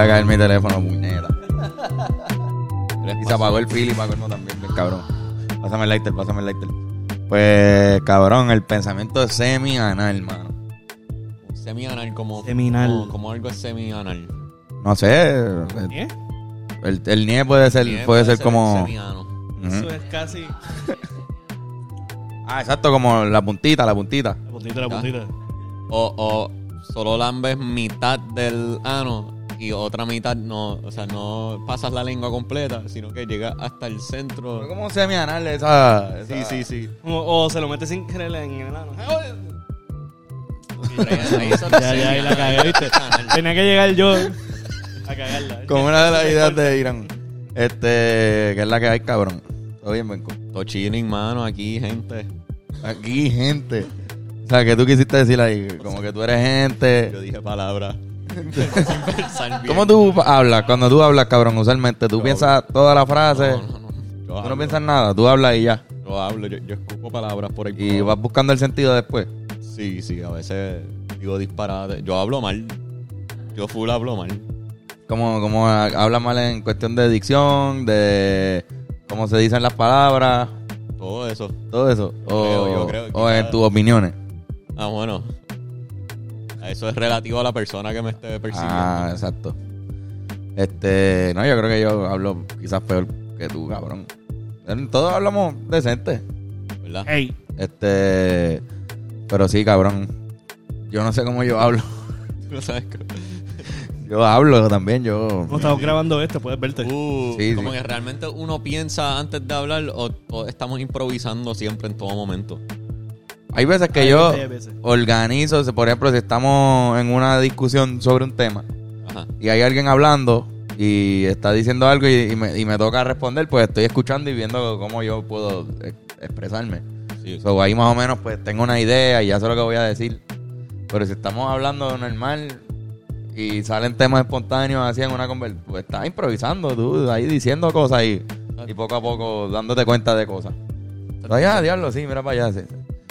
acaba de caer mi teléfono, puñeta. Y se apagó el fil y para colmo también, bien cabrón. Pásame el lighter, pásame el lighter. Pues, cabrón, el pensamiento es semi-anal, hermano. Semi-anal como... Seminal. Como, como algo semi-anal. No sé. El, ¿Qué? el, el nie puede ser, Bien, puede ser como. semiano. Ujú. Eso es casi. Ah, exacto, como la puntita, la puntita. La puntita, la puntita. O, o solo lambes mitad del ano y otra mitad no, o sea, no pasas la lengua completa, sino que llega hasta el centro. Fue como semi-anal esa. Sí, esa- sí, sí. O, o se lo mete sin querer en el ano. Eso Ya, ya, ahí la cagué, ¿viste? Tenía que llegar yo a cagarla. Como una de las ideas de Irán. Este, que es la que hay, cabrón. Todo bien, Benco. Todo chilling, mano, aquí, gente. Aquí, gente. O sea, que tú quisiste decir ahí, como que tú eres gente. Yo dije palabras. ¿Cómo tú hablas? Cuando tú hablas, cabrón, usualmente, tú Yo piensas toda la frase. No, no, no. Tú no piensas nada, tú hablas y ya. Yo hablo, yo, yo escupo palabras por ahí. Y por- vas buscando el sentido después. Sí, sí, a veces digo disparate. Yo hablo mal. Yo full hablo mal. Como, como hablas mal en cuestión de dicción, de cómo se dicen las palabras, Todo eso. todo eso. Yo o creo, yo creo que o en tus opiniones. Ah, bueno. Eso es relativo a la persona que me esté persiguiendo. Ah, exacto. Este, no, yo creo que yo hablo quizás peor que tú, cabrón. Todos hablamos decente. ¿Verdad? Ey, Este, pero sí, cabrón. Yo no sé cómo yo hablo. Tú no sabes que- Yo hablo también, yo. no estamos grabando esto, puedes verte. Uh, Sí, como sí. que realmente uno piensa antes de hablar o, o estamos improvisando siempre en todo momento. Hay veces que Hay yo veces, hay veces. organizo, por ejemplo, si estamos en una discusión sobre un tema Ajá. y hay alguien hablando y está diciendo algo y, y me, y me toca responder, pues estoy escuchando y viendo cómo yo puedo eh, expresarme. Sí. So, ahí más o menos pues tengo una idea y ya sé lo que voy a decir. Pero si estamos hablando normal y salen temas espontáneos así en una conversación, pues estás improvisando tú, ahí diciendo cosas y, y poco a poco dándote cuenta de cosas. Vaya, diablo, sí, mira para allá. sí.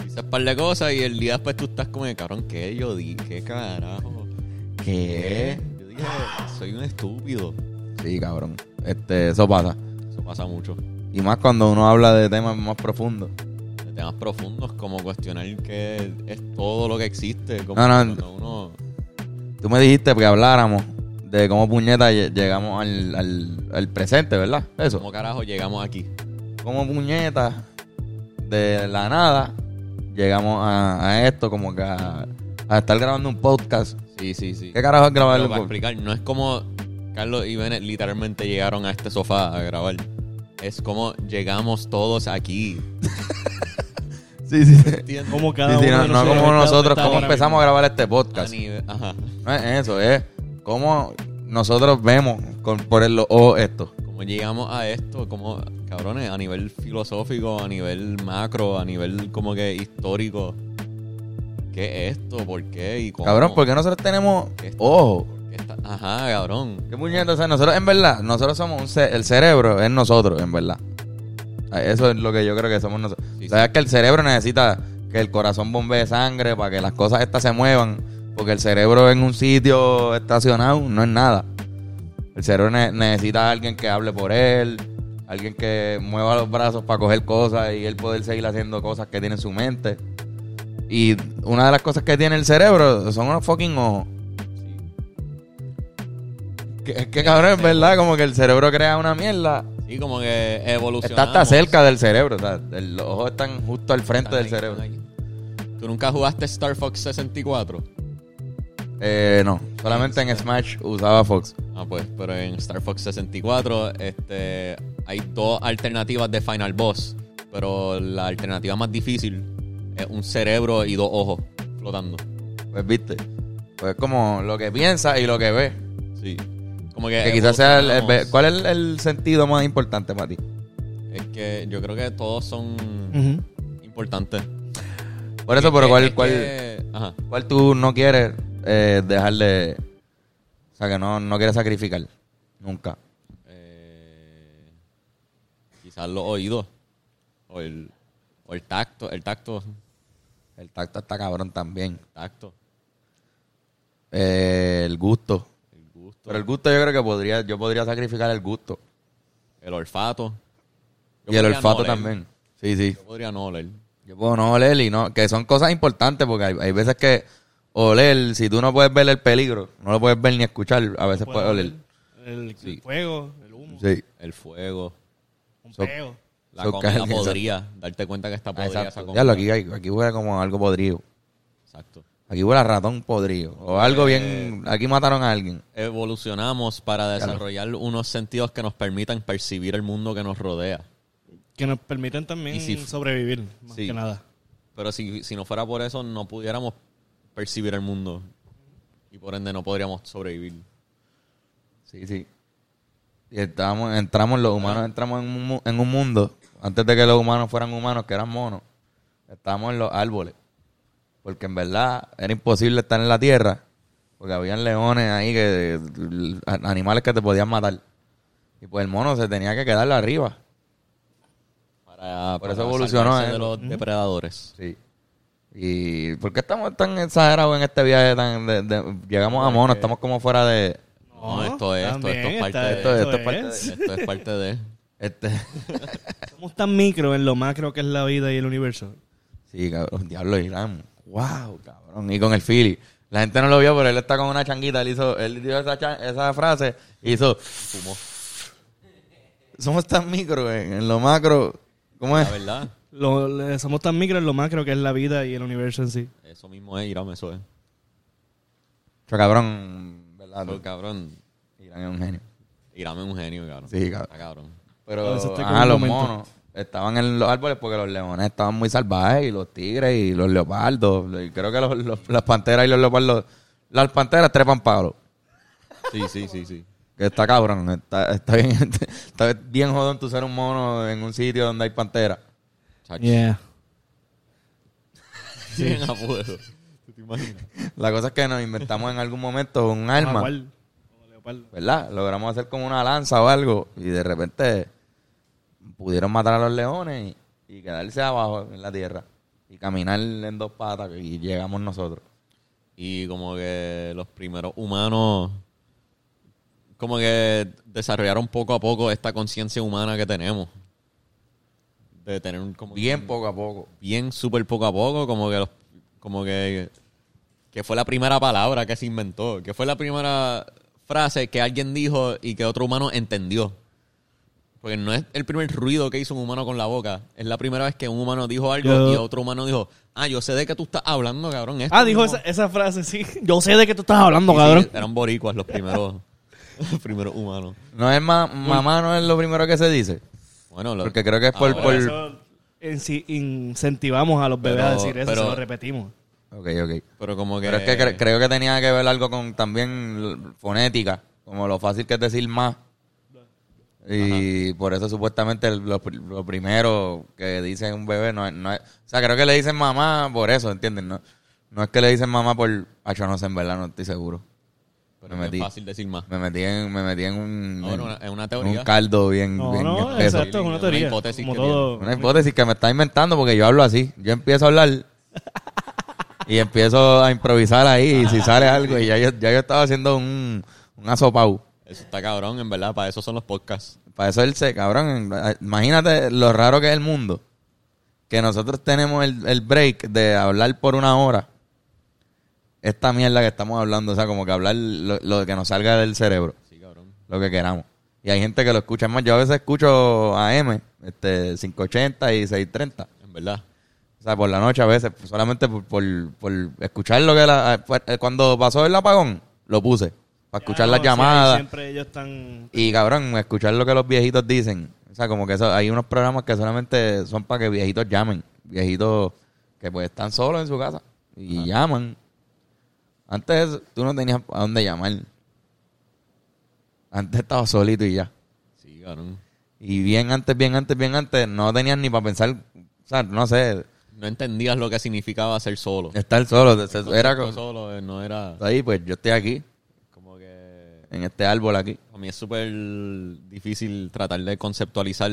Dices un par de cosas y el día después tú estás como de cabrón, ¿qué yo di? ¿Qué carajo? ¿Qué? Yo dije, soy un estúpido. Sí, cabrón. Este, eso pasa. Eso pasa mucho. Y más cuando uno habla de temas más profundos. De temas profundos como cuestionar que es todo lo que existe. Como No, no. cuando uno... Tú me dijiste que habláramos de cómo puñeta lle- llegamos al, al, al presente, ¿verdad? Eso. ¿Cómo carajo llegamos aquí? Como puñeta de la nada llegamos a, a esto, como que a, a estar grabando un podcast. Sí, sí, sí. ¿Qué carajo es grabar un explicar, no es como Carlos y Bennett literalmente llegaron a este sofá a grabar. Es como llegamos todos aquí. Sí, sí, sí. ¿Entiendes? Como cada sí, uno no, no nosotros como nosotros, cómo empezamos a grabar este A podcast. nivel- ajá. No es eso, es cómo nosotros vemos con, por el ojo esto. ¿Cómo llegamos a esto? Como, cabrones, a nivel filosófico, a nivel macro, a nivel como que histórico. ¿Qué es esto? ¿Por qué? ¿Y cómo? Cabrón, porque nosotros tenemos ¿Qué está- ojo. ¿Qué está- Ajá, cabrón. ¿Qué puñeta? O sea, nosotros en verdad, nosotros somos un ce- el cerebro es nosotros, en verdad. Eso es lo que yo creo que somos nosotros. Sí, ¿Sabes que el cerebro necesita que el corazón bombee sangre para que las cosas estas se muevan? Porque el cerebro en un sitio estacionado no es nada. El cerebro ne- necesita a alguien que hable por él, alguien que mueva los brazos para coger cosas y él poder seguir haciendo cosas que tiene en su mente. Y una de las cosas que tiene el cerebro son unos fucking ojos. Que, es que cabrón, es verdad, como que el cerebro crea una mierda. Sí, como que evolucionamos. Está hasta cerca del cerebro, o sea, los ojos están justo al frente del cerebro. ahí. ¿Tú nunca jugaste Star Fox 64? Eh, no, solamente en Smash usaba Fox. Ah, pues, pero en Star Fox 64 este, hay dos alternativas de Final Boss. Pero la alternativa más difícil es un cerebro y dos ojos flotando. Pues viste, pues como lo que piensa y lo que ve. Sí. Como que, Que quizás sea el, el-. ¿Cuál es el, el sentido más importante para ti? Es que yo creo que todos son importantes. Por eso, Es pero que- ¿cuál, es cuál, que- cuál tú no quieres eh, dejar de... O sea, que no, no quieres sacrificar. Nunca. Eh, quizás los oídos. O el, o el tacto. El tacto. El tacto está cabrón también. Tacto. Eh, el gusto. El gusto. Pero el gusto yo creo que podría, yo podría sacrificar el gusto. El olfato. Yo y el olfato no también. Sí, sí. Yo podría no oler. Yo puedo no oler y no, que son cosas importantes porque hay, hay veces que oler, si tú no puedes ver el peligro, no lo puedes ver ni escuchar, a veces puedes oler. El, Sí. el fuego, el humo, Sí. El fuego. un So- peo. La So, comida que- podría. Darte cuenta que está podrida esa Exacto. comida. Ya lo aquí, aquí huele como algo podrido. Exacto. Aquí huele a ratón podrido. O algo bien. Aquí mataron a alguien. Evolucionamos para desarrollar unos sentidos que nos permitan percibir el mundo que nos rodea. Que nos permiten también Y si- sobrevivir, más Sí. que nada. Pero si, si no fuera por eso, no pudiéramos percibir el mundo. Y por ende no podríamos sobrevivir. Sí, sí. Y estábamos, entramos, los humanos entramos en un, en un mundo, antes de que los humanos fueran humanos, que eran monos, estábamos en los árboles. Porque en verdad era imposible estar en la tierra, porque habían leones ahí, que animales que te podían matar. Y pues el mono se tenía que quedar arriba. Para, Por para eso evolucionó, ¿eh? de los depredadores. Sí. ¿Y por qué estamos tan exagerados en este viaje? Tan de- de- llegamos a monos, estamos como fuera de... No, esto es, esto, esto es parte de esto- esto es parte de- Esto es parte de. Este... Somos tan micro en lo macro que es la vida y el universo. Sí, cabrón, diablo Irán. Wow, cabrón. Y con el Philly. La gente no lo vio, pero él está con una changuita. Él hizo, él dio esa, chan- esa frase y hizo. Fumó. Somos tan micro en, en lo macro. ¿Cómo La es? verdad. Lo- le- somos tan micro en lo macro que es la vida y el universo en sí. Eso mismo es, Irán, eso es. Pero cabrón, ¿verdad? Pero, cabrón, Irán es un genio. Irán es un genio, cabrón. Sí, cabrón. Está cabrón. A Pero un los momento. monos estaban en los árboles porque los leones estaban muy salvajes y los tigres y los leopardos. Y creo que los- los- las panteras y los leopardos. Las panteras trepan palos. Sí, sí, sí, sí. Que está cabrón, está, está bien, está bien jodón tú ser un mono en un sitio donde hay pantera. Chacho. Yeah. Bien a fuego. ¿Tú te imaginas? La cosa es que nos inventamos en algún momento un arma, Jaguar, como leopardo. ¿verdad? Logramos hacer como una lanza o algo y de repente pudieron matar a los leones y, y quedarse abajo en la tierra y caminar en dos patas y llegamos nosotros. Y como que los primeros humanos, como que desarrollaron poco a poco esta conciencia humana que tenemos. De tener un, como Bien un- poco a poco. bien súper poco a poco, como que los, como que, que fue la primera palabra que se inventó, que fue la primera frase que alguien dijo y que otro humano entendió. Porque no es el primer ruido que hizo un humano con la boca, es la primera vez que un humano dijo algo Yo- y otro humano dijo, ah, yo sé de qué tú estás hablando, cabrón. esto Ah, dijo mismo". esa, esa frase, sí. Yo sé de qué tú estás hablando, sí, cabrón. eran boricuas los primeros, los primeros humanos. No es ma- mamá, no es lo primero que se dice. Bueno, lo- Porque creo que es por... Por... Por eso incentivamos a los bebés Pero- a decir eso, pero- se lo repetimos. Ok, ok. pero como que... Pero es que cre- creo que tenía que ver algo con también l- fonética, como lo fácil que es decir más. Y por eso supuestamente el- lo, pr- lo primero que dice un bebé no es, no es- O sea, creo que le dicen mamá por eso, ¿entiendes? No, no es que le dicen mamá por... Ah, yo no sé, en verdad, no estoy seguro. Pero me es metí. fácil decir más. Me metí en, me metí en un... No, en- una- una en teoría. un caldo bien, No, bien no, espeso. exacto, es una Una teoría. hipótesis como que todo. Una hipótesis que me está inventando porque yo hablo así. Yo empiezo a hablar y empiezo a improvisar ahí y si sale algo y ya yo, ya yo estaba haciendo un, un asopau. Eso está cabrón, en verdad, para eso son los podcasts. Para eso él se, cabrón, imagínate lo raro que es el mundo. Que nosotros tenemos el, el break de hablar por una hora. Esta mierda que estamos hablando, o sea, como que hablar lo, lo que nos salga del cerebro, Sí, cabrón. lo que queramos. Y hay gente que lo escucha Es más. Yo a veces escucho AM, este, 580 y 630. En verdad. O sea, por la noche a veces, solamente por, por, por escuchar lo que la, fue- eh, cuando pasó el apagón, lo puse. Para escuchar las llamadas. siempre ellos están... Y cabrón, escuchar lo que los viejitos dicen. O sea, como que eso, hay unos programas que solamente son para que viejitos llamen. Viejitos que pues están solos en su casa. Y llaman. Antes tú no tenías a dónde llamar. Antes estaba solito y ya. Sí, cabrón. Y bien antes, bien antes, bien antes, no tenías ni para pensar, o sea, no sé, No entendías lo que significaba ser solo. estar solo. Era como, solo, eh, no era ahí, pues yo estoy aquí, como que... en este árbol aquí. A mí es súper difícil tratar de conceptualizar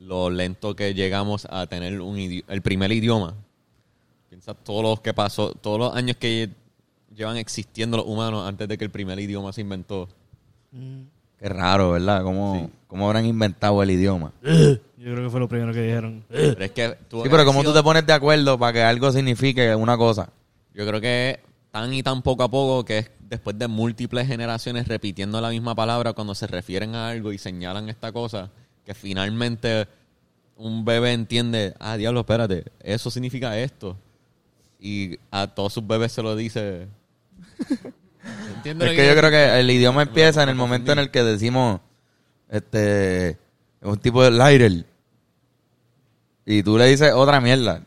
lo lento que llegamos a tener un idi- el primer idioma. Piensa todos los que pasó, todos los años que llevan existiendo los humanos antes de que el primer idioma se inventó. Qué raro, ¿verdad? ¿Cómo, cómo habrán inventado el idioma? Yo creo que fue lo primero que dijeron. Pero es que Sí, pero ¿cómo tú te pones de acuerdo para que algo signifique una cosa? Yo creo que tan y tan poco a poco que es después de múltiples generaciones repitiendo la misma palabra cuando se refieren a algo y señalan esta cosa, que finalmente un bebé entiende, ah, diablo, espérate, eso significa esto. Y a todos sus bebés se lo dice. ¿Entiendes Es que yo creo que el idioma empieza en el momento en el que decimos, este, un tipo de lighter. Y tú le dices otra mierda.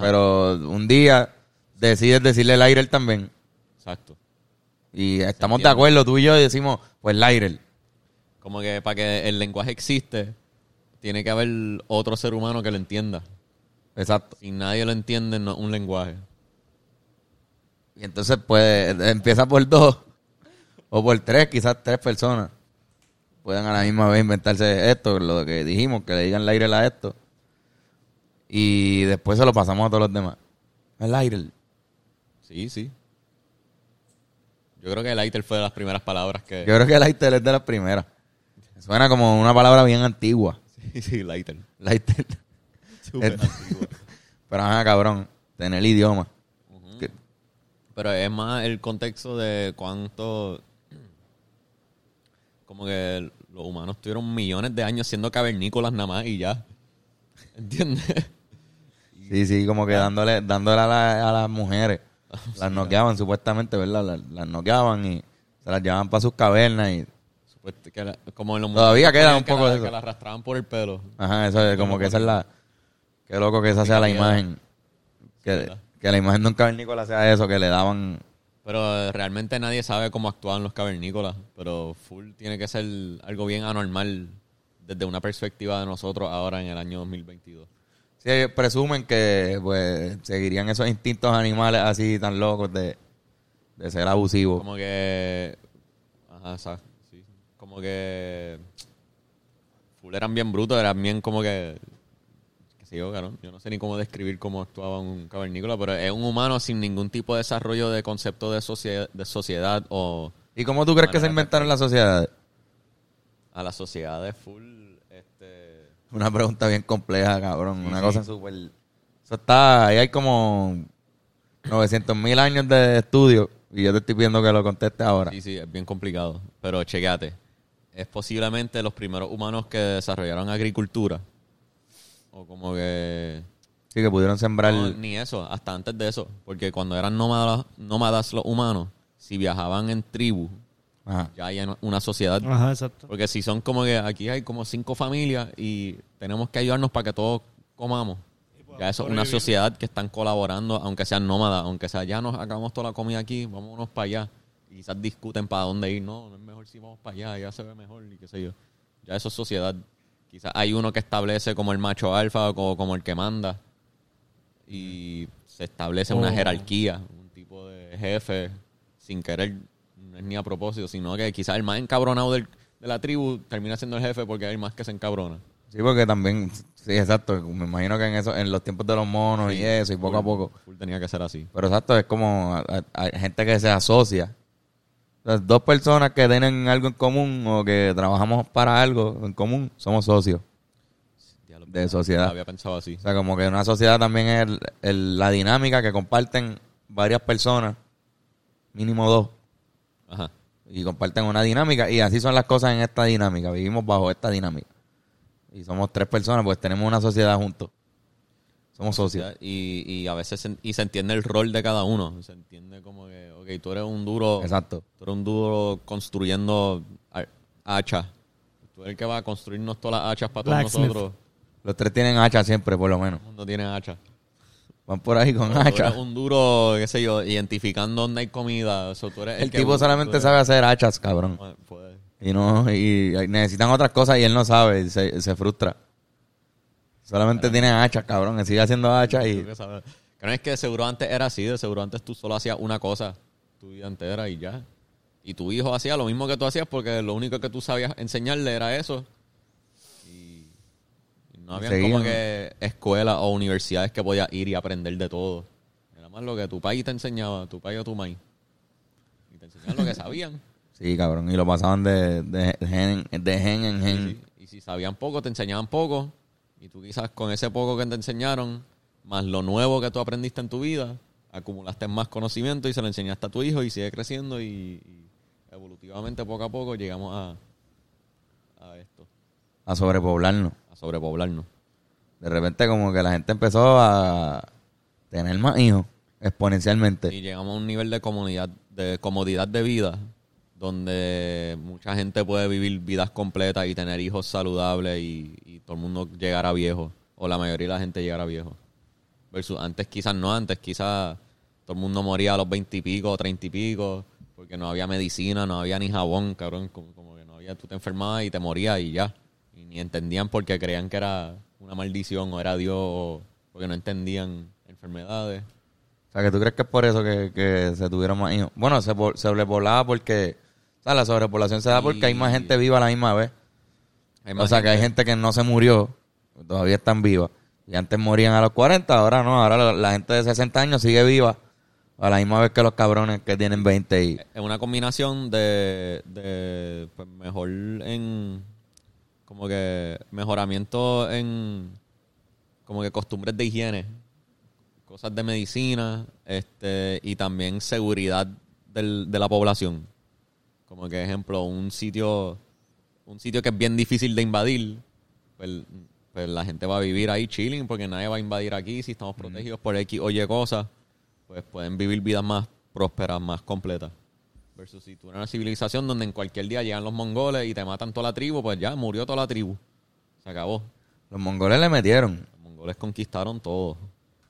Pero un día decides decirle lighter también. Exacto. Y estamos de acuerdo, tú y yo y decimos, pues lighter. Como que para que el lenguaje existe, tiene que haber otro ser humano que lo entienda. Exacto. Si nadie lo entiende, no un lenguaje. Y entonces, pues, empieza por dos o por tres, quizás tres personas. Pueden a la misma vez inventarse esto, lo que dijimos, que le digan lighter a esto. Y después se lo pasamos a todos los demás. El lighter. Sí, sí. Yo creo que lighter fue de las primeras palabras que... Yo creo que lighter es de las primeras. Suena como una palabra bien antigua. Sí, sí, lighter. Lighter. Súper antiguo. Pero ajá, cabrón, tener el idioma. Pero es más el contexto de cuánto... Como que los humanos tuvieron millones de años siendo cavernícolas nada más y ya. ¿Entiendes? Sí, sí, como que dándole, dándole a, la- a las mujeres. Las noqueaban supuestamente, ¿verdad? Las, las noqueaban y se las llevaban para sus cavernas y... Que la- como en los Todavía queda un que poco la- de eso. Que la arrastraban por el pelo. Ajá, eso es como que esa es la... Qué loco que esa sea la imagen. Que. Que la imagen de un cavernícola sea eso, que le daban... Pero eh, realmente nadie sabe cómo actúan los cavernícolas. Pero full tiene que ser algo bien anormal desde una perspectiva de nosotros ahora en el año 2022. Sí, ellos presumen que pues seguirían esos instintos animales así tan locos de, de ser abusivos. Como que. Ajá, exacto. Sí. Como que. Full eran bien brutos, eran bien como que. Yo, cabrón. Yo no sé ni cómo describir cómo actuaba un cavernícola, pero es un humano sin ningún tipo de desarrollo de concepto de, sociedad de sociedad o ¿Y cómo tú crees que se inventaron las sociedades? a la sociedad de full. Este. Una pregunta bien compleja, cabrón. Una sí. cosa súper... Eso está... Ahí hay como 900 mil años de estudio y yo te estoy pidiendo que lo contestes ahora. Sí, sí, es bien complicado. Pero chequeate. Es posiblemente los primeros humanos que desarrollaron agricultura. O como que. Sí, que pudieron sembrar... No, ni eso, hasta antes de eso. Porque cuando eran nómadas, nómadas los humanos, si viajaban en tribu, Ajá. ya hay una sociedad. Ajá, exacto. Porque si son como que aquí hay como cinco familias y tenemos que ayudarnos para que todos comamos. Ya eso es una sociedad que están colaborando, aunque sean nómadas, aunque sea ya nos acabamos toda la comida aquí, vámonos para allá. Y quizás discuten para dónde ir. No, no es mejor si vamos para allá, ya se ve mejor y qué sé yo. Ya eso es sociedad. Quizás hay uno que establece como el macho alfa o como, como el que manda. Y se establece una Oh. jerarquía, un tipo de jefe, sin querer, no es ni a propósito, sino que quizás el más encabronado del- de la tribu termina siendo el jefe porque hay más que se encabrona. Sí, porque también... Sí, exacto. Me imagino que en eso, en los tiempos de los monos y eso, y poco a poco... full tenía que ser así. Pero exacto, es como a- a- hay gente que se asocia. Las dos personas que tienen algo en común o que trabajamos para algo en común somos socios. De sociedad. había pensado así. O sea, como que una sociedad también es el- el- la dinámica que comparten varias personas, mínimo dos, Ajá. y comparten una dinámica. Y así son las cosas en esta dinámica. Vivimos bajo esta dinámica. Y somos tres personas, pues tenemos una sociedad juntos. Somos socios. Y, y a veces se, y se entiende el rol de cada uno. Se entiende como que, ok, tú eres un duro, Exacto. tú eres un duro construyendo ha- hachas. Tú eres el que va a construirnos todas las hachas para todos nosotros. Los tres tienen hacha siempre, por lo menos. Todo el mundo tiene hachas. Van por ahí con Tú hacha. eres un duro, qué sé yo, identificando dónde hay comida. O sea, tú eres El que- tipo solamente sabe hacer hachas, cabrón. Bueno, pues, Y no, y y necesitan otras cosas y él no sabe, y se, se frustra. Solamente tiene hachas, cabrón, y sigue haciendo hachas y... que. Que no es que seguro antes era así, de seguro antes tú solo hacías una cosa tu vida entera y ya. Y tu hijo hacía lo mismo que tú hacías porque lo único que tú sabías enseñarle era eso. Y, no había como que escuelas o universidades que podías ir y aprender de todo. más lo que tu país te enseñaba, tu país o tu maíz. Y te enseñaban lo que sabían. Sí, cabrón. Y lo pasaban de, de, gen, de gen en gen. Y si sabían poco, te enseñaban poco. Y tú quizás con ese poco que te enseñaron, más lo nuevo que tú aprendiste en tu vida, acumulaste más conocimiento y se lo enseñaste a tu hijo y sigue creciendo y, y evolutivamente poco a poco llegamos a, a esto, A sobrepoblarnos. a sobrepoblarnos. De repente como que la gente empezó a tener más hijos exponencialmente. Y llegamos a un nivel de comunidad, de comodidad de vida, donde mucha gente puede vivir vidas completas y tener hijos saludables y, y todo el mundo llegar a viejo, o la mayoría de la gente llegar a viejo. Versus antes quizás no, antes quizás todo el mundo moría a los veintipico o treinta y pico, porque no había medicina, no había ni jabón, cabrón, como, como que no había, tú te enfermabas y te morías y ya. Y ni entendían porque creían que era una maldición o era Dios, o porque no entendían enfermedades. O sea, que tú crees que es por eso que, que se tuvieron más hijos. Bueno, se po- sobrepoblaba porque... O sea, la sobrepoblación se da porque hay más gente viva a la misma vez. Hay O sea, que hay gente que no se murió, todavía están vivas. Y antes morían a los 40, ahora no. Ahora la, la gente de 60 años sigue viva a la misma vez que los cabrones que tienen 20 y... Es una combinación de, de pues, mejor en como que mejoramiento en como que costumbres de higiene, cosas de medicina, este y también seguridad del- de la población. Como que ejemplo, un sitio un sitio que es bien difícil de invadir, pues, pues la gente va a vivir ahí chilling porque nadie va a invadir aquí si estamos protegidos por X o Y cosas, pues pueden vivir vidas más prósperas, más completas. Versus si tú eres una civilización donde en cualquier día llegan los mongoles y te matan toda la tribu, pues ya murió toda la tribu. Se acabó. Los mongoles le metieron. Los mongoles conquistaron todo.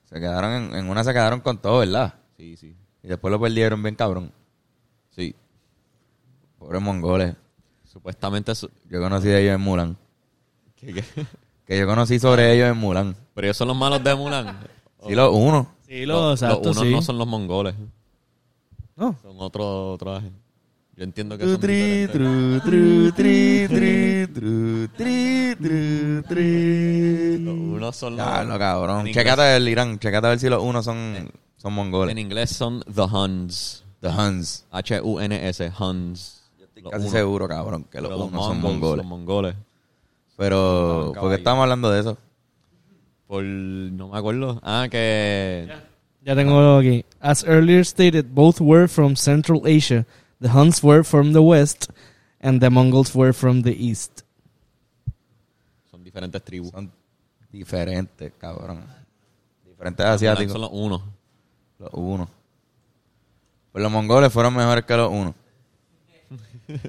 Se quedaron en, en una se quedaron con todo, ¿verdad? Sí, sí. Y después lo perdieron bien cabrón. Sí. Pobres mongoles. Supuestamente... su- Yo conocí de ellos en Mulan. ¿Qué- qué? Que yo conocí sobre ellos en Mulan. Pero ellos son los malos de Mulan. Sí, los uno. Sí, Los, los, los unos sí. no son los mongoles. No. Son otro traje. Yo entiendo que son Tri, tru, tri, tri, tri, tru, tri, tru, tri. Los unos son los... Ya, no, cabrón. en Chécate el Irán. Chécate a ver si los unos son, son En mongoles. inglés son the Huns. The Huns. H-U-N-S, Huns. Casi seguro, cabrón, que los Pero unos son mongols, mongoles. Los mongoles. Pero, No, ¿por qué estamos hablando de eso? Por... No me acuerdo. Ah, que... Ya tengo aquí. As earlier stated, both were from Central Asia. The Huns were from the west, and the Mongols were from the east. Son diferentes tribus. Son diferentes, cabrón. Diferentes Son asiáticos. los unos. Los unos. Pues los mongoles fueron mejores que los unos.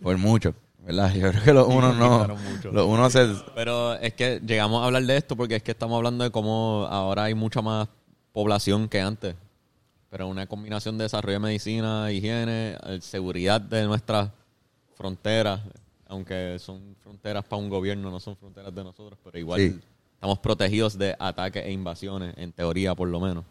Por mucho, ¿verdad? Yo creo que los unos no. Los unos se. Pero es que llegamos a hablar de esto porque es que estamos hablando de cómo ahora hay mucha más población que antes. Pero una combinación de desarrollo de medicina, higiene, eh, seguridad de nuestras fronteras, aunque son fronteras para un gobierno, no son fronteras de nosotros, pero igual Sí. estamos protegidos de ataques e invasiones, en teoría por lo menos.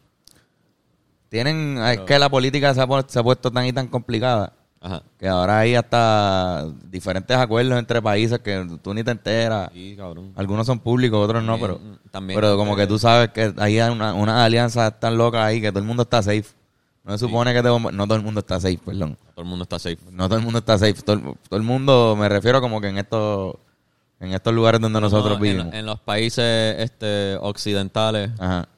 Tienen. Es que la política se ha, se ha puesto tan y tan complicada Ajá. que ahora hay hasta diferentes acuerdos entre países que tú ni te enteras. Sí, cabrón. Algunos son públicos, otros no, pero. También- también- pero como que tú sabes que hay una, unas alianzas tan locas ahí que todo el mundo está safe. No se supone que te No todo el mundo está safe, perdón. Todo el mundo está safe. No todo el mundo está safe. Todo, todo el mundo, me refiero como que en estos en estos lugares donde nosotros No, vivimos. En, los países este, occidentales, Ajá.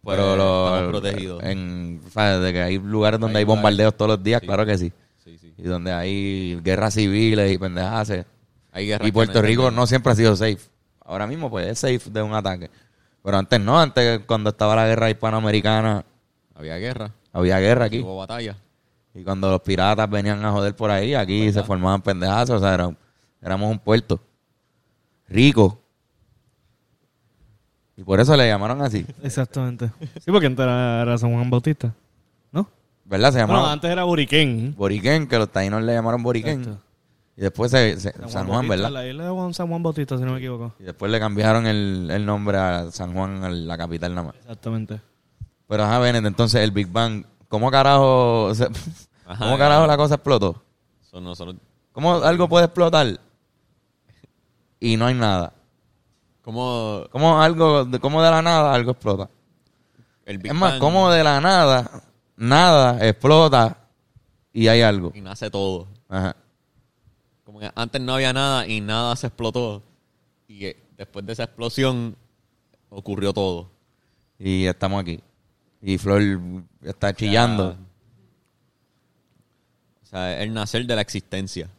pues, Pero lo- estamos protegidos. En, o sea, de que hay lugares donde Hay hay, bombardeos lugares. todos los días, Sí. claro que sí. Sí, sí. Y donde hay guerras civiles y pendejadas. Hay guerras Y Puerto Rico no siempre ha sido safe. Ahora mismo, pues es safe de un ataque. Pero antes no, antes cuando estaba la guerra hispanoamericana, Había guerra, había guerra aquí. hubo batalla. Y cuando los piratas venían a joder por ahí, aquí se formaban pendejazos. O sea, era- éramos un puerto rico. Y por eso le llamaron así. Exactamente. Sí, porque antes era, era San Juan Bautista. ¿Verdad? Se Bueno, llamaron antes era Buriquén. Boriquén, que los taínos le llamaron Boriquén. Exacto. Y después se, se- San, Juan, Bautista, ¿verdad? La isla de Juan- San Juan Bautista, si no me equivoco. Y después le cambiaron el, el nombre a San Juan, a la capital nada más. Exactamente. Pero ajá, Bennett, entonces el Big Bang, ¿cómo carajo, se- Ajá, ¿cómo carajo la cosa explotó? So, nosotros, ¿Cómo algo puede explotar y no hay nada? ¿cómo ¿Cómo algo, de, cómo de la nada algo explota? el Big Es más, Bang como de la nada, nada explota y hay algo. y nace todo. Ajá. Como que antes no había nada y nada se explotó. Y después de esa explosión ocurrió todo. Y estamos aquí. Y Flor está chillando. O sea, el nacer de la existencia.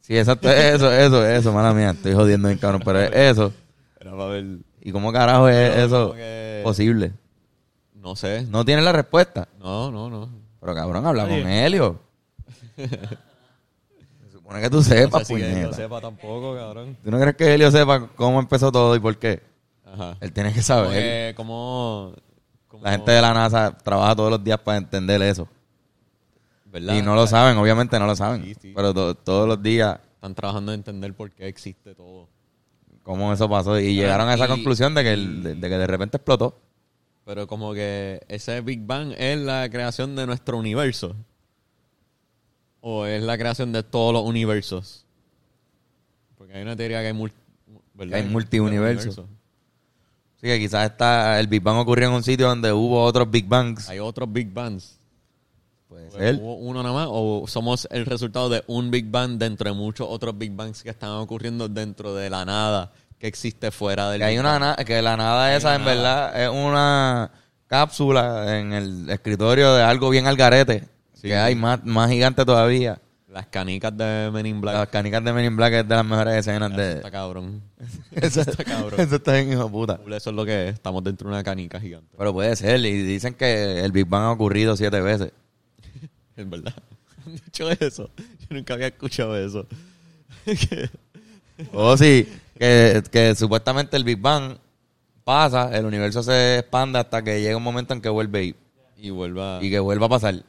Sí, exacto. Eso, eso, eso, mala mía. Estoy jodiendo bien cabrón, pero es eso. Era para ver. ¿Y cómo carajo es Pero eso como que- posible? No sé. No tiene la respuesta. No, no, no. Pero cabrón, habla con Helio. Se supone que tú sepas, no sé si él puñeta. sepa tampoco, cabrón. ¿Tú no crees que Helio sepa cómo empezó todo y por qué? Ajá. Él tiene que Como saber. que, como, como- La gente de la NASA trabaja todos los días para entender eso. ¿verdad? Y no lo saben, obviamente no lo saben. Sí, sí. Pero to- todos los días, Están trabajando en entender por qué existe todo. Cómo eso pasó. Y llegaron a esa y- conclusión de que, el- de, de que de repente explotó. Pero como que ese Big Bang es la creación de nuestro universo. O es la creación de todos los universos. Porque hay una teoría que hay, mul- hay multiuniversos. Universos. Así que quizás está, el Big Bang ocurrió en un sitio donde hubo otros Big Bangs. Hay otros Big Bangs. Puede ¿O ser. ¿Hubo uno nada más? ¿O somos el resultado de un Big Bang dentro de muchos otros Big Bangs que están ocurriendo dentro de la nada que existe fuera del Que hay Big Bang? que la nada esa en nada. verdad es una cápsula en el escritorio de algo bien al garete. Sí. que hay más, más gigante todavía. Las canicas de Men in Black. Las canicas de Men in Black es de las mejores escenas Eso de. está cabrón. Eso está cabrón. Eso está bien, hijo de puta. Eso es lo que es. Estamos dentro de una canica gigante. Pero puede ser. Y dicen que el Big Bang ha ocurrido siete veces. Es verdad. Han dicho eso. Yo nunca había escuchado eso. Que- O sí, que, que supuestamente el Big Bang pasa, el universo se expande hasta que llega un momento en que vuelve y, y vuelva. y que vuelva a pasar.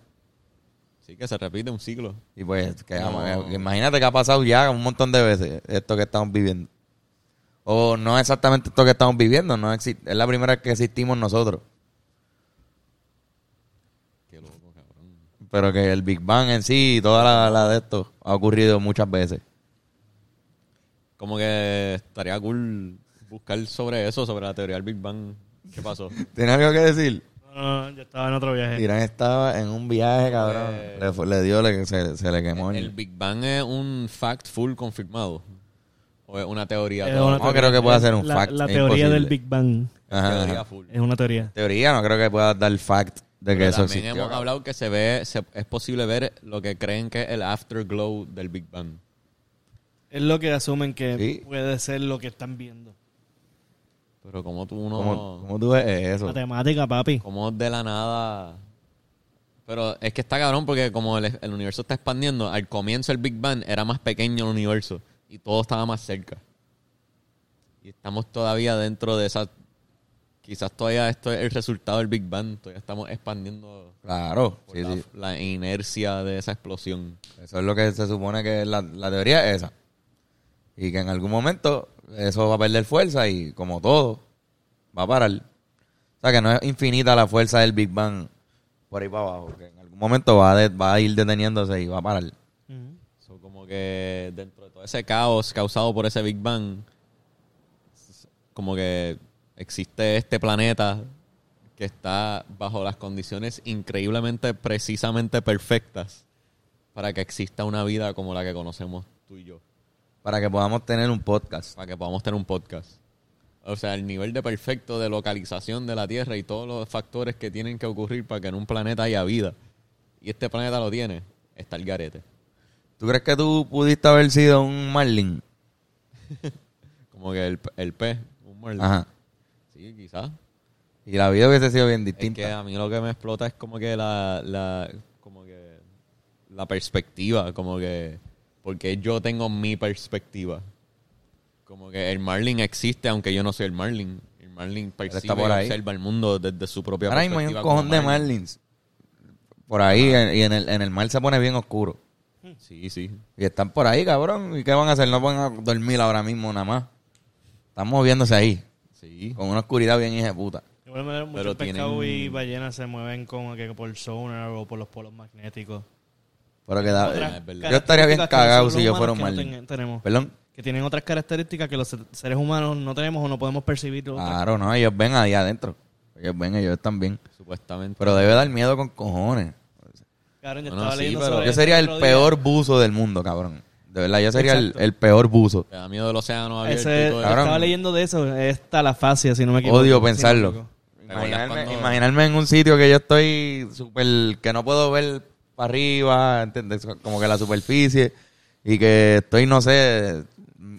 Sí, que se repite un ciclo. Y pues, que, No. que imagínate que ha pasado ya un montón de veces esto que estamos viviendo. O no exactamente esto que estamos viviendo, no es la primera vez que existimos nosotros. Qué loco, cabrón. Pero que el Big Bang en sí y toda la, la de esto ha ocurrido muchas veces. Como que estaría cool buscar sobre eso, sobre la teoría del Big Bang. ¿Qué pasó? ¿Tienes algo que decir? No, no, yo estaba en otro viaje. Irán estaba en un viaje, cabrón. Eh. Le, dio, le, se, se le quemó. el- ¿El Big Bang es un fact full confirmado? ¿O es una teoría? Es toda? una No creo que pueda ser un la, fact, La teoría del. Big Bang Ajá, ajá. teoría full. es una teoría. Teoría, no creo que pueda dar fact de que Pero eso también existió. hemos hablado que se ve, se- es posible ver lo que creen que es el afterglow del Big Bang. Es lo que asumen que Sí. puede ser lo que están viendo. Pero como tú no... ¿Cómo, cómo tú ves eso? Matemática, papi. como de la nada... Pero es que está cabrón porque como el, el universo está expandiendo, al comienzo el Big Bang era más pequeño el universo y todo estaba más cerca. Y estamos todavía dentro de esa... Quizás todavía esto es el resultado del Big Bang, todavía estamos expandiendo Claro, sí, la, sí. la inercia de esa explosión. Eso es lo que se supone que la, la teoría es esa. Y que en algún momento eso va a perder fuerza y como todo, va a parar. O sea que no es infinita la fuerza del Big Bang por ahí para abajo. Que en algún momento va a, de- va a ir deteniéndose y va a parar. Ujú. So, como que dentro de todo ese caos causado por ese Big Bang, como que existe este planeta que está bajo las condiciones increíblemente, precisamente perfectas para que exista una vida como la que conocemos tú y yo, Para que podamos tener un podcast. para que podamos tener un podcast. O sea, el nivel de perfecto de localización de la Tierra y todos los factores que tienen que ocurrir para que en un planeta haya vida. Y este planeta lo tiene, está el garete. ¿Tú crees que tú pudiste haber sido un Marlin? Como que el, el pez, un muerto. Ajá. Sí, quizás. Y la vida hubiese sido bien Es distinta. que a mí lo que me explota es como que la, la, como que la perspectiva, como que, porque yo tengo mi perspectiva. Como que el Marlin existe aunque yo no soy el Marlin. El Marlin percibe está por y ahí. observa el mundo desde su propia Ahora mismo hay un perspectiva. cojón de Marlin. Marlins. Por ahí, en- y en el, en el mar se pone bien oscuro. Sí, sí. Y están por ahí, cabrón. ¿Y qué van a hacer? No van a dormir ahora mismo nada más. Están moviéndose ahí. Sí. Con una oscuridad bien hija de igual manera, Pero muchos pescados tienen- y ballenas se mueven como que por sonar o por los polos magnéticos. Pero que da- Otras yo estaría bien cagado si yo fuera un que no ten-. Perdón. que tienen otras características que los se- seres humanos no tenemos o no podemos percibir. Claro, no, ellos ven ahí adentro. Ellos ven, ellos están bien. Supuestamente. Pero debe dar miedo con cojones. Cabrón, yo Bueno, estaba sí, leyendo pero- sobre Yo eso sería el día. peor buzo del mundo, cabrón. De verdad, yo sería el, peor buzo. Te da miedo del océano abierto Ese, y todo eso. Cabrón. estaba leyendo de eso. Es talafasia, si no me equivoco. Odio me pensarlo. equivoco. ¿Te acuerdas Imaginarme, cuando- imaginarme en un sitio que yo estoy súper, que no puedo ver para arriba, ¿entiendes? Como que la superficie y que estoy, no sé,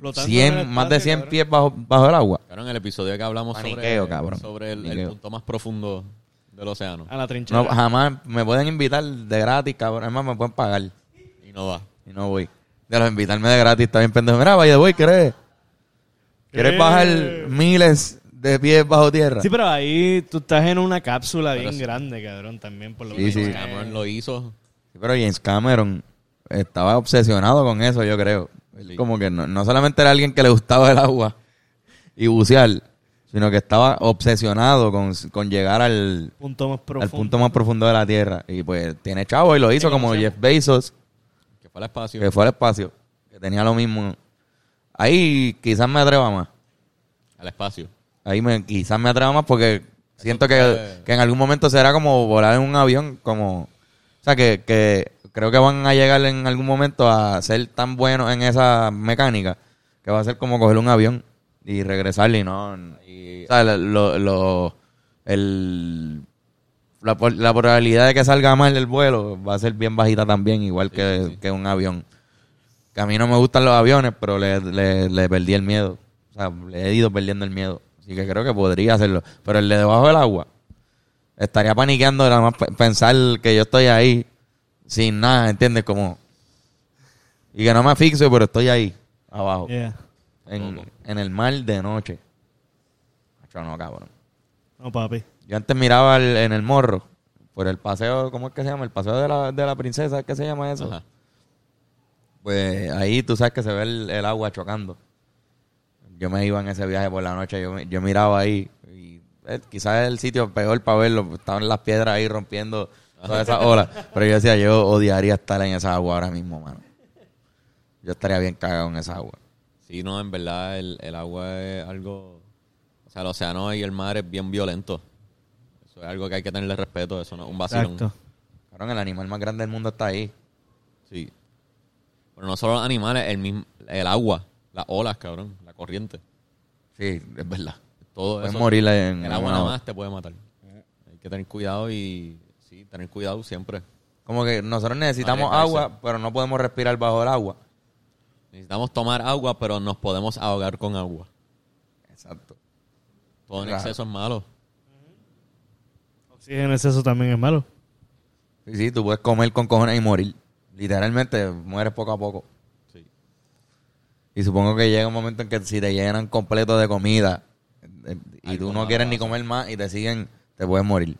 Flotando 100, en el más de espacio, 100 cabrón. pies bajo, bajo el agua. Claro, en el episodio que hablamos sobre, sobre el, el punto más profundo del océano. A la trinchera. No, jamás me pueden invitar de gratis, cabrón. Además, me pueden pagar Y no va. y no voy. De los invitarme de gratis está bien pendejo. Mira, vaya, voy, ¿querés? ¿Quieres ¿Qué? bajar miles de pies bajo tierra? Sí, pero ahí tú estás en una cápsula Pero bien sí. grande, cabrón, también por lo Sí, menos. sí. Cameron lo hizo. Sí, pero James Cameron estaba obsesionado con eso, yo creo. Como que no, no solamente era alguien que le gustaba el agua y bucear, sino que estaba obsesionado con, con llegar al, Punto más profundo. al punto más profundo de la Tierra. Y pues tiene chavo y lo hizo Sí, como. Jeff Bezos, fue al espacio. que fue al espacio, que tenía lo mismo. Ahí quizás me atreva más. Al espacio. Ahí me, quizás me atreva más porque siento que, que en algún momento será como volar en un avión, como... O sea, que, que creo que van a llegar en algún momento a ser tan buenos en esa mecánica que va a ser como coger un avión y regresarle y no... Y O sea, lo, lo- el, la, la probabilidad de que salga mal el vuelo va a ser bien bajita también, igual que, sí, que un avión. Que a mí no me gustan los aviones, pero le, le, le perdí el miedo. O sea, le he ido perdiendo el miedo. Así que creo que podría hacerlo. Pero el de debajo del agua, estaría paniqueando nada más pe- pensar que yo estoy ahí sin nada, ¿entiendes? Como... Y que no me asfixio, pero estoy ahí, abajo. Yeah. En, en el mar de noche. Macho, no, cabrón. No, papi. Yo antes miraba el- en el morro, por el paseo, ¿cómo es que se llama? El paseo de la, de la princesa, ¿qué se llama eso? Ajá. Pues ahí tú sabes que se ve el, el agua chocando. Yo me iba en ese viaje por la noche, yo, yo miraba ahí, y eh, quizás es el sitio peor para verlo, estaban las piedras ahí rompiendo todas esas olas, pero yo decía, yo odiaría estar en esa agua ahora mismo, mano. Yo estaría bien cagado en esa agua. Sí, no, en verdad el, el agua es algo... O sea, el océano y el mar es bien violento. Eso es algo que hay que tenerle respeto. Eso no es un vacilón. Exacto. Cabrón, el animal más grande del mundo está ahí. Sí. Pero no solo los animales, el mismo, el agua, las olas, cabrón, la corriente. Sí, es verdad. Todo Puedes eso. morir en el agua nada más te puede matar. Hay que tener cuidado y sí, tener cuidado siempre. Como que nosotros necesitamos agua, pero no podemos respirar bajo el agua. Necesitamos tomar agua, pero nos podemos ahogar con agua. Exacto. Todo en exceso es malo. Oxígeno en exceso también es malo. Sí, sí, tú puedes comer con cojones y morir. Literalmente mueres poco a poco. Sí. Y supongo que llega un momento en que si te llenan completo de comida eh, y tú no quieres ni comer más y te siguen, te puedes morir.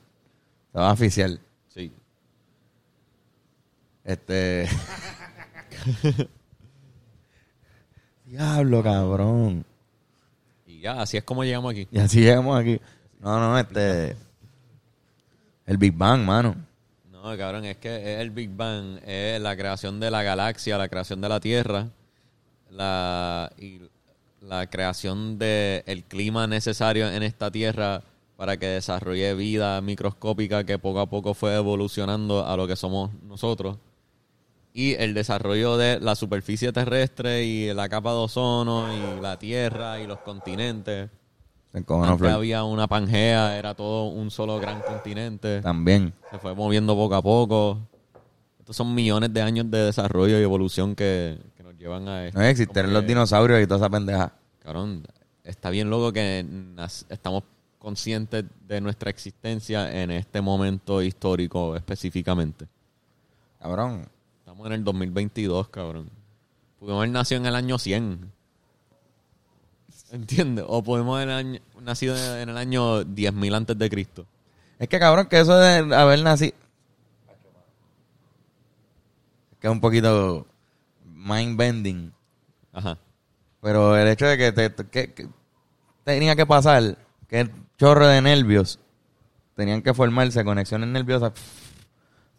Te vas a asfixiar. Sí. Este. Diablo, cabrón. Y ya, así es como llegamos aquí. Y así llegamos aquí. No, no, este. El Big Bang, mano. No, cabrón, es que el Big Bang, es la creación de la galaxia, la creación de la Tierra, la, y la creación del clima necesario en esta Tierra para que desarrolle vida microscópica que poco a poco fue evolucionando a lo que somos nosotros. Y el desarrollo de la superficie terrestre y la capa de ozono y la Tierra y los continentes. Antes había una pangea, era todo un solo gran continente También. se fue moviendo poco a poco. Estos son millones de años de desarrollo y evolución que, que nos llevan a esto. No existieron Como los dinosaurios y toda esa pendeja. Cabrón, está bien loco que estamos conscientes de nuestra existencia en este momento histórico específicamente. Cabrón. Estamos en el 2022, cabrón. Pudimos haber nacido en el año 100. ¿Entiendes? O podemos haber año- nacido en el año 10.000 antes de Cristo. Es que cabrón, que eso de haber nacido. Es que es un poquito mind bending. Ajá. Pero el hecho de que, te, que- que tenía que pasar, que chorro de nervios, tenían que formarse conexiones nerviosas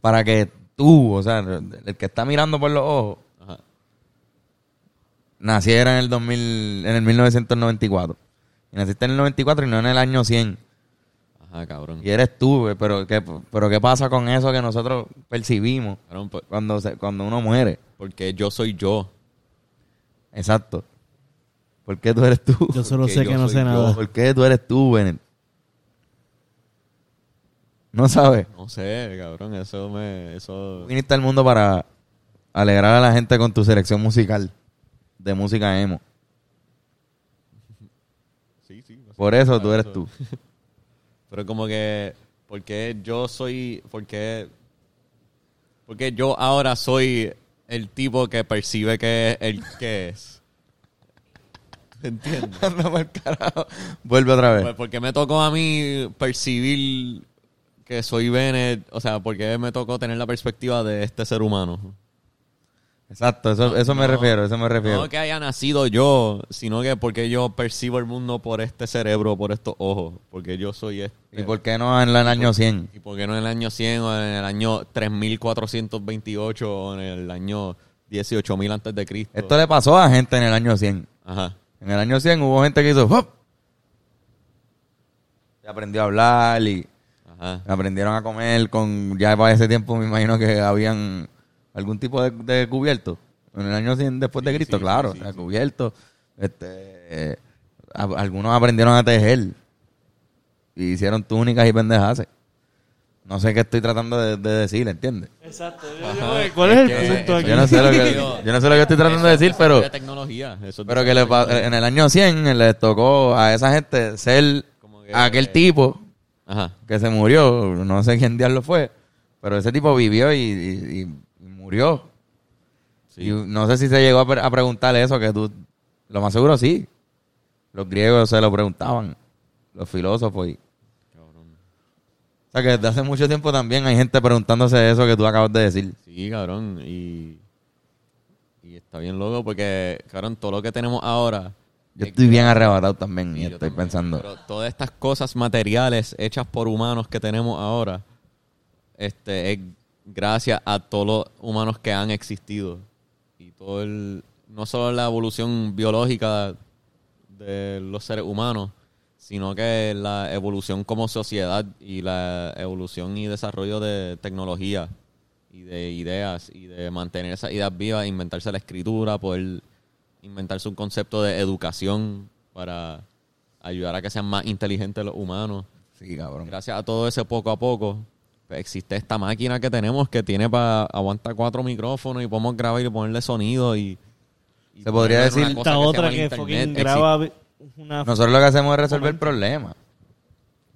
para que tú, o sea, el que está mirando por los ojos. Naciera en el 2000, en el 1994. Y naciste en el 94 y no en el año 100. Ajá, cabrón. Y eres tú, güey, pero ¿qué, pero ¿qué pasa con eso que nosotros percibimos Cabrón, por- cuando, se- cuando uno muere? porque yo soy yo. Exacto. ¿Por qué tú eres tú? Yo solo sé yo que no sé yo. nada. ¿Por qué tú eres tú, Bennett? No sabes. No sé, cabrón, eso me... Eso... Viniste al mundo para alegrar a la gente con tu selección musical de música emo. Sí, sí. no. Por eso tú Para eres eso. tú. Pero como que, porque yo soy, porque, porque yo ahora soy el tipo que percibe que es el que es. ¿Entiendes? Carajo. Vuelve otra vez. Pues porque me tocó a mí percibir que soy Bennett, o sea, porque me tocó tener la perspectiva de este ser humano. Exacto, eso, eso me No, refiero, eso me refiero. No que haya nacido yo, sino que porque yo percibo el mundo por este cerebro, por estos ojos, porque yo soy este. ¿Y por qué no en el año 100? ¿Y por qué no en el año 100 o en el año 3428 o en el año 18000 antes de Cristo? Esto le pasó a gente en el año 100. Ajá. En el año 100 hubo gente que hizo ¡Fup! Y aprendió a hablar y Ajá. aprendieron a comer con... Ya para ese tiempo me imagino que habían algún tipo de, de cubierto. En el año 100 después de Cristo, sí, claro. sí, sí, o sea, sí. cubierto. Este, eh, a- algunos aprendieron a tejer. Y hicieron túnicas y pendejas. No sé qué estoy tratando de, de decir, ¿entiendes? Exacto. ¿Cuál es el que concepto eso aquí? Yo no sé lo que, yo no sé lo que estoy tratando de decir, Eso pero... es tecnología. Eso es Pero que le en el año 100 les tocó a esa gente ser Como que- aquel tipo Ajá. que se murió. No sé quién diablo fue. Pero ese tipo vivió y, y- y- y murió. Sí. Y no sé si se llegó a, pre- a preguntarle eso, que tú... Lo más seguro sí. Los griegos se lo preguntaban. Los filósofos. Y, Cabrón. o sea que desde hace mucho tiempo también hay gente preguntándose eso que tú acabas de decir. Sí, cabrón. Y, y está bien loco porque, cabrón, todo lo que tenemos ahora... Yo estoy bien arrebatado también Sí, y estoy también. pensando... Pero todas estas cosas materiales hechas por humanos que tenemos ahora, este, es gracias a todos los humanos que han existido. Y todo el, no solo la evolución biológica de los seres humanos, sino que la evolución como sociedad y la evolución y desarrollo de tecnología y de ideas y de mantener esas ideas vivas, inventarse la escritura, poder inventarse un concepto de educación para ayudar a que sean más inteligentes los humanos. Sí, cabrón. Gracias a todo ese poco a poco, existe esta máquina que tenemos que tiene para aguantar cuatro micrófonos y podemos grabar y ponerle sonido y... y Se podría una decir- Esta otra que graba una... Nosotros lo que hacemos es resolver el problema.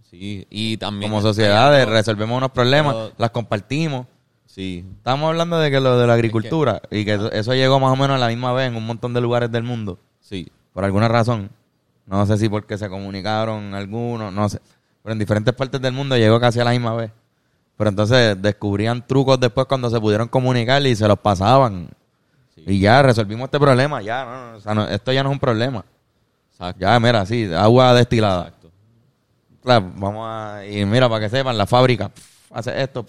Sí, y también... Como está sociedad llegando- resolvemos unos problemas, Pero- las compartimos. Sí, Estamos hablando de que lo de la agricultura y que eso, eso llegó más o menos a la misma vez en un montón de lugares del mundo, sí. por alguna razón. No sé si porque se comunicaron algunos, no sé. Pero en diferentes partes del mundo llegó casi a la misma vez. Pero entonces descubrían trucos después cuando se pudieron comunicar y se los pasaban. Sí. Y ya resolvimos este problema, ya, no, no, o sea, no, esto ya no es un problema. Exacto. Ya, mira, sí, agua destilada. Exacto. Claro, vamos a... Y mira, para que sepan, la fábrica hace esto,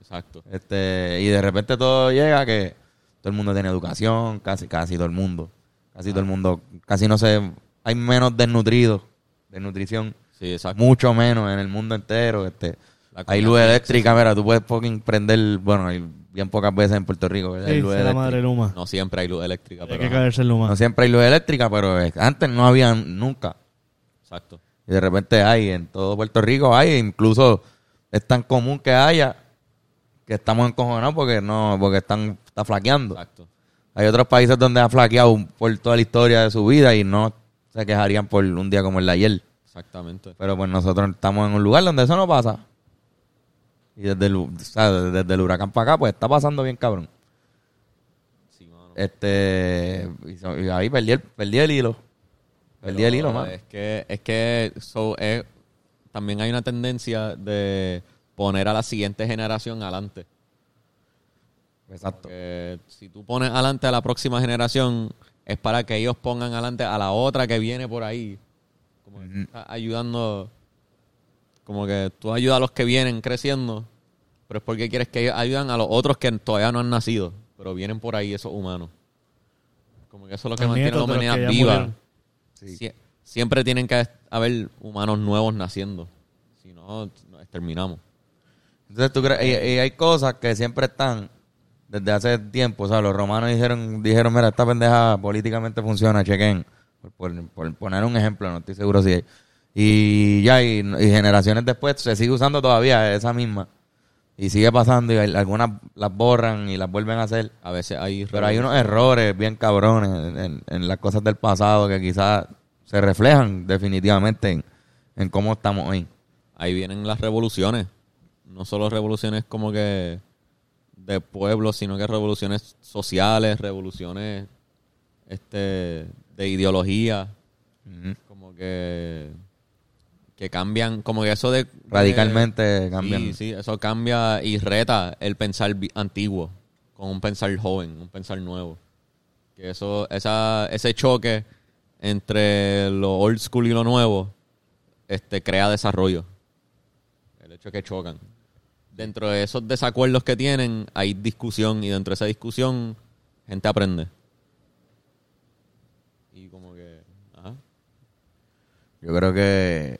Exacto. este, y de repente todo llega que todo el mundo tiene educación, casi, casi todo el mundo. Casi todo el mundo, casi no sé, hay menos desnutridos, desnutrición, Sí, exacto. mucho menos en el mundo entero. Este, hay luz eléctrica, mira, tú puedes fucking prender, bueno, hay bien pocas veces en Puerto Rico, ¿verdad? Hay Sí, luz la madre. Luma. No siempre hay luz eléctrica, Hay pero... que caerse en Luma. No siempre hay luz eléctrica, pero antes no había nunca. Exacto. Y de repente hay, en todo Puerto Rico hay, incluso es tan común que haya que estamos encojonados porque no, porque están, está flaqueando. Exacto. Hay otros países donde ha flaqueado por toda la historia de su vida y no se quejarían por un día como el de ayer. Exactamente. Pero pues nosotros estamos en un lugar donde eso no pasa. Y desde el, o sea, desde el huracán para acá, pues está pasando bien cabrón. Sí, mano. Este, y, ahí perdí el, perdí el hilo. Perdí el hilo, man. Es que, es que so, es- también hay una tendencia de poner a la siguiente generación adelante. Exacto. Si tú pones adelante a la próxima generación, es para que ellos pongan adelante a la otra que viene por ahí. Como que Ujú. estás ayudando, como que tú ayudas a los que vienen creciendo, pero es porque quieres que ayuden a los otros que todavía no han nacido, pero vienen por ahí esos humanos. Como que eso es lo que Los mantiene a la humanidad viva. murieron. Sí. Sie- siempre tienen que haber humanos nuevos naciendo. Si no, nos exterminamos. Entonces tú crees, y, y hay cosas que siempre están desde hace tiempo. O sea, los romanos dijeron, dijeron mira, esta pendeja políticamente funciona, chequen. Por, por- por poner un ejemplo, no estoy seguro si hay. Y ya, y, y generaciones después se sigue usando todavía esa misma. Y sigue pasando y hay- algunas las borran y las vuelven a hacer. A veces hay... Pero hay unos errores bien cabrones en, en- en las cosas del pasado que quizás se reflejan definitivamente en, en cómo estamos hoy. Ahí vienen las revoluciones. No solo revoluciones como que de pueblos, sino que revoluciones sociales, revoluciones este de ideología, como que que cambian, como que eso de Radicalmente de- cambian. Sí, sí, eso cambia y reta el pensar antiguo con un pensar joven, un pensar nuevo. Que eso esa ese choque entre lo old school y lo nuevo este crea desarrollo. El hecho que chocan. Dentro de esos desacuerdos que tienen hay discusión y dentro de esa discusión gente aprende. Y como que ajá. Yo creo que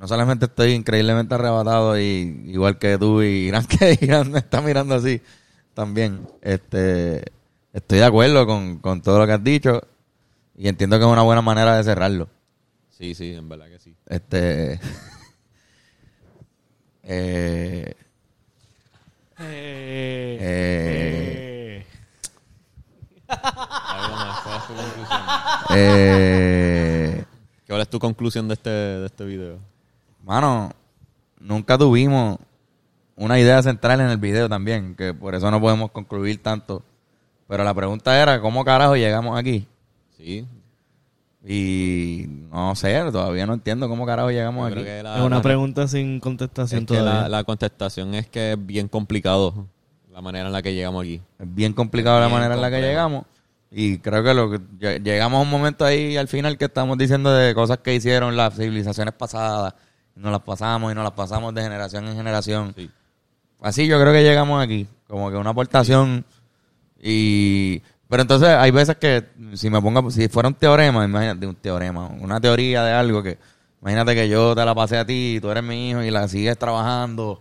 no solamente estoy increíblemente arrebatado y igual que tú y Irán que Irán me está mirando así también. Este estoy de acuerdo con, con todo lo que has dicho y entiendo que es una buena manera de cerrarlo. Sí, sí, en verdad que sí. Este eh, eh, Algo más, ¿Cuál es tu conclusión? eh, ¿Cuál es tu conclusión de este, de este video? Mano, nunca tuvimos una idea central en el video también, que por eso no podemos concluir tanto. Pero la pregunta era, ¿cómo carajo llegamos aquí? Sí. Y no sé, todavía no entiendo cómo carajo llegamos aquí. creo que la, Es una la- pregunta sin contestación es que todavía. la, la contestación es que es bien complicado la manera en la que llegamos aquí. Es bien complicado la Bien manera en la que llegamos. Y creo que lo que lle- llegamos a un momento ahí al final que estamos diciendo de cosas que hicieron las civilizaciones pasadas. Nos las pasamos y nos las pasamos de generación en generación. Sí. Así yo creo que llegamos aquí, como que una aportación y pero entonces hay veces que si me pongo si fuera un teorema, imagínate un teorema, una teoría de algo que imagínate que yo te la pasé a ti, tú eres mi hijo y la sigues trabajando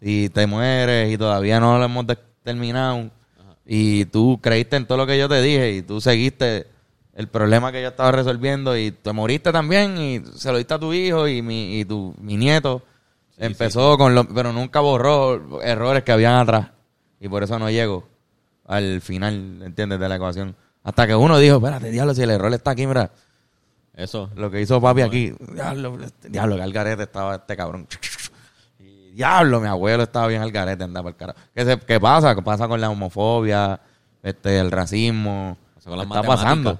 y te mueres y todavía no lo hemos terminado y tú creíste en todo lo que yo te dije y tú seguiste el problema que yo estaba resolviendo y te moriste también y se lo diste a tu hijo y mi y tu mi nieto empezó con lo pero nunca borró errores que habían atrás y por eso no llegó al final ¿entiendes? de la ecuación hasta que uno dijo espérate diablo si el error está aquí mira Eso. lo que hizo papi aquí diablo este- diablo que al garete estaba este cabrón y diablo mi abuelo estaba bien al garete andaba por el carajo ¿Qué, se- qué pasa? ¿qué pasa con la homofobia? este el racismo Pasa con las está pasando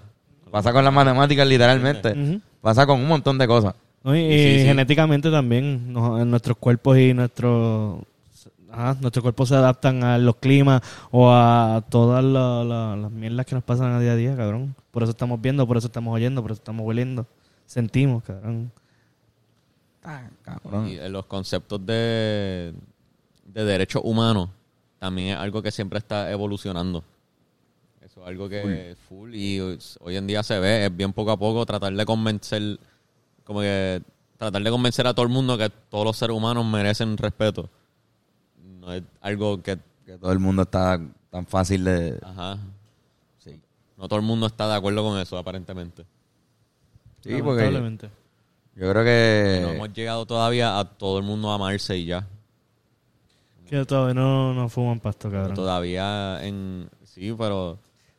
pasa con las matemáticas literalmente pasa con un montón de cosas ¿no? Y, Sí, y sí. genéticamente también, en nuestros cuerpos y nuestros ajá, nuestros cuerpos se adaptan a los climas o a todas la- la- las mierdas que nos pasan a día a día, cabrón. Por eso estamos viendo, por eso estamos oyendo, por eso estamos hueliendo. Sentimos, cabrón. Ah, cabrón. Y en los conceptos de, de derechos humanos también es algo que siempre está evolucionando. Eso es algo que es full y hoy en día se ve, es bien poco a poco tratar de convencer, como que tratar de convencer a todo el mundo que todos los seres humanos merecen respeto. No es algo que, que todo el mundo está tan fácil de ajá, sí, no todo el mundo está de acuerdo con eso aparentemente. sí porque yo, creo que No hemos llegado todavía a todo el mundo a amarse y ya. Que todavía no, no fuman pasto, cabrón. Todavía en... Sí, pero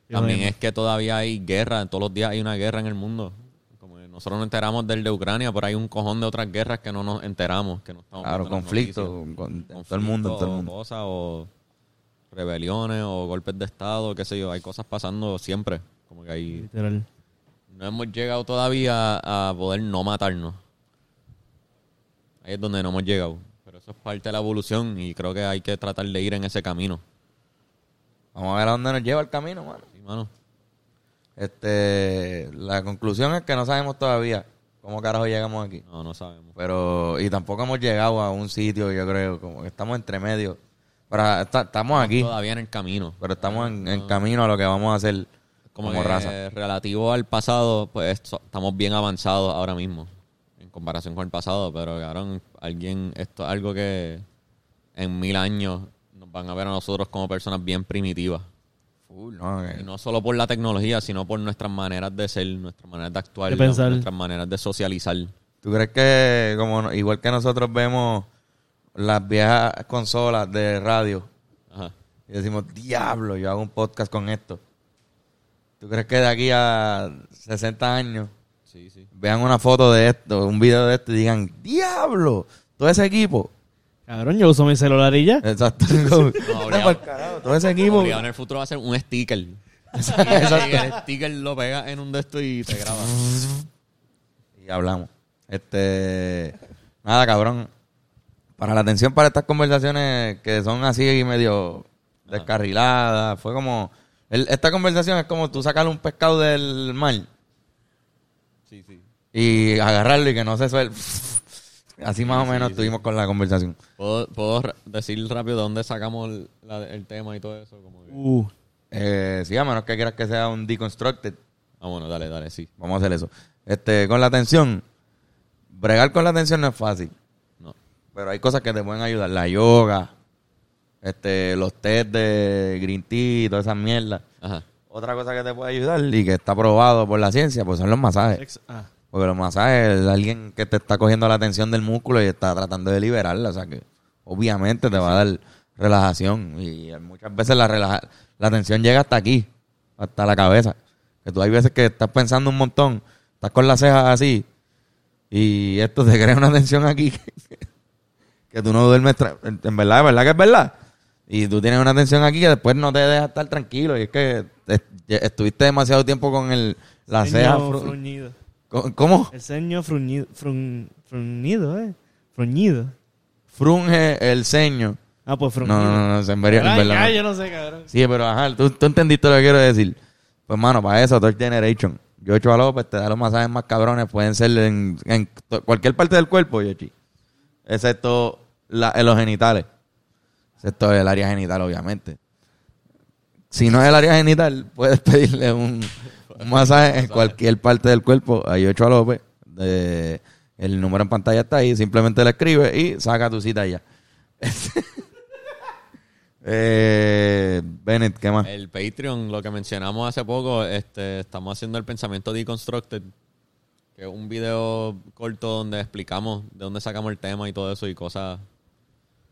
también es que todavía hay guerra. Todos los días hay una guerra en el mundo. Como nosotros nos enteramos del de Ucrania, pero hay un cojón de otras guerras que no nos enteramos. Que no estamos claro conflicto noticias. con, en todo el mundo todo el o mundo cosas, o rebeliones, o golpes de Estado, qué sé yo. Hay cosas pasando siempre. Como que hay... Literal. No hemos llegado todavía a poder no matarnos. Ahí es donde no hemos llegado. Pero eso es parte de la evolución y creo que hay que tratar de ir en ese camino. vamos a ver a dónde nos lleva el camino mano Sí, mano. este la conclusión es que no sabemos todavía cómo carajo llegamos aquí No, no sabemos. pero y tampoco hemos llegado a un sitio yo creo como que estamos entre medio pero está- estamos aquí Todavía en el camino. pero estamos en, en camino a lo que vamos a hacer como, como que raza. relativo al pasado, pues estamos bien avanzados ahora mismo en comparación con el pasado, pero cabrón, alguien, esto es algo que en mil años nos van a ver a nosotros como personas bien primitivas. Full, no, Y no solo por la tecnología, sino por nuestras maneras de ser, nuestras maneras de actuar, De pensar. nuestras maneras de socializar. ¿Tú crees que, como igual que nosotros vemos las viejas consolas de radio Ajá. y decimos, diablo, yo hago un podcast con esto? ¿Tú crees que de aquí a 60 años Sí, sí. vean una foto de esto, un video de esto y digan, diablo, todo ese equipo? Cabrón, yo uso mi celular y ya. Exacto. No, "Anda pa'l carajo, todo ese equipo. Obligado en el futuro va a ser un sticker. Exacto. Y el sticker lo pega en un de estos y te graba. y hablamos. Este, nada, cabrón. Para la atención para estas conversaciones que son así medio descarriladas, fue como el- esta conversación es como tú sacarle un pescado del mar Sí, sí. y agarrarlo y que no se suelte. Así más o menos sí. estuvimos con la conversación. ¿Puedo, decir rápido de dónde sacamos el, la- el tema y todo eso? Como Uh, Eh, sí, a menos que quieras que sea un deconstructed, Ah, bueno, dale, dale, sí. vamos a hacer eso. Este, con la atención, bregar con la atención no es fácil. No. Pero hay cosas que te pueden ayudar. La yoga, este, los test de green tea y todas esas mierdas. Ajá. Otra cosa que te puede ayudar y que está probado por la ciencia, pues son los masajes. ex- ah. Porque los masajes es alguien que te está cogiendo la atención del músculo y está tratando de liberarla. O sea que obviamente te va a dar relajación. Y muchas veces la, relaja- la tensión llega hasta aquí, hasta la cabeza. Que tú hay veces que estás pensando un montón, estás con las cejas así y esto te crea una tensión aquí que tú no duermes. En en verdad, es verdad que es verdad. Y tú tienes una tensión aquí que después no te deja estar tranquilo. Y es que est- estuviste demasiado tiempo con el, la ceja. fru-. ¿Cómo-. El ceño fruñido, frun- fruñido, eh. Fruñido. Frunge el ceño. Ah, pues No, fruñido. no, no, no, en verdad- en Ay, verdad ay, no. yo no sé, cabrón. Sí, pero ajá, tú, tú entendiste lo que quiero decir. Pues, mano, para eso, Third Generation. Yocho a López te da los masajes más cabrones. Pueden ser en, cualquier parte del cuerpo, Yochi. Excepto la- en los genitales. Excepto el área genital, obviamente. Si no es el área genital, puedes pedirle un, un masaje en cualquier parte del cuerpo a Yocho a López. El número en pantalla está ahí. Simplemente le escribes y saca tu cita ya. eh, Bennett, ¿qué más? El Patreon, lo que mencionamos hace poco, este, estamos haciendo el pensamiento deconstructed, que es un video corto donde explicamos de dónde sacamos el tema y todo eso y cosas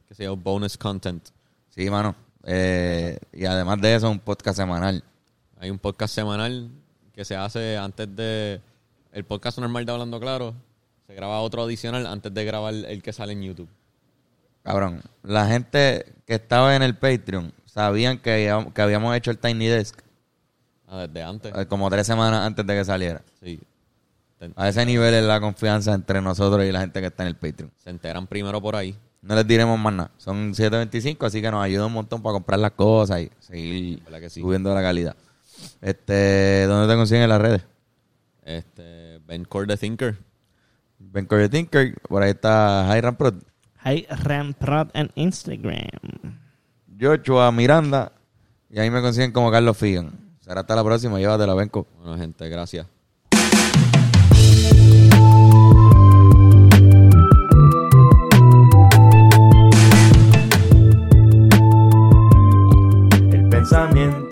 que se llama bonus content. Sí, mano. Eh, y además de eso, un podcast semanal. Hay un podcast semanal que se hace antes de el podcast normal de Hablando Claro. Se graba otro adicional antes de grabar el que sale en YouTube. Cabrón, la gente que estaba en el Patreon sabían que, habíamos- que habíamos hecho el Tiny Desk Ah, desde antes. eh, como tres semanas antes de que saliera. Sí. A ese nivel es la confianza entre nosotros y la gente que está en el Patreon. Se enteran primero por ahí. No les diremos más nada. Son 7.25, así que nos ayuda un montón para comprar las cosas y seguir ¿Verdad que sí? subiendo la calidad. Este, ¿Dónde te consiguen en las redes? Este, Ben Core the Thinker. Ben Corey Tinker, por ahí está Hiram Prod, Hay Ramprod en Instagram. Joshua Miranda, y ahí me consiguen como Carlos Figan. Será hasta la próxima, llévatela, Benco. Bueno, gente, gracias. El pensamiento